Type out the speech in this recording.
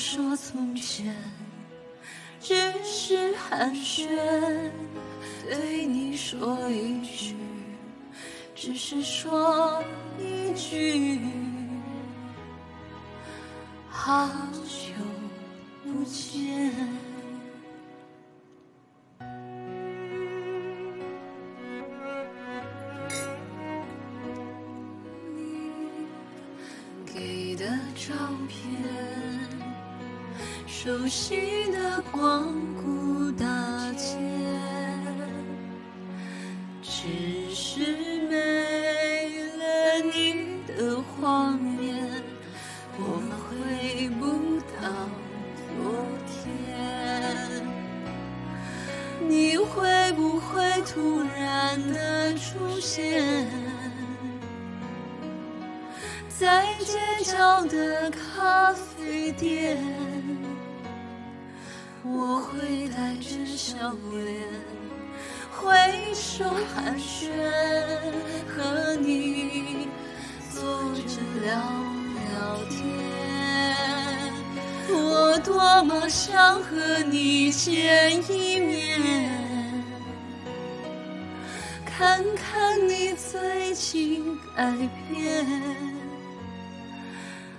说从前，只是寒暄，对你说一句，只是说一句，好久不见。给的照片，熟悉的光顾大街，只是没了你的画面，我回不到昨天。你会不会突然的出现？在街角的咖啡店，是笑脸挥手寒暄，和你坐着聊聊天。我多么想和你见一面，看看你最近改变。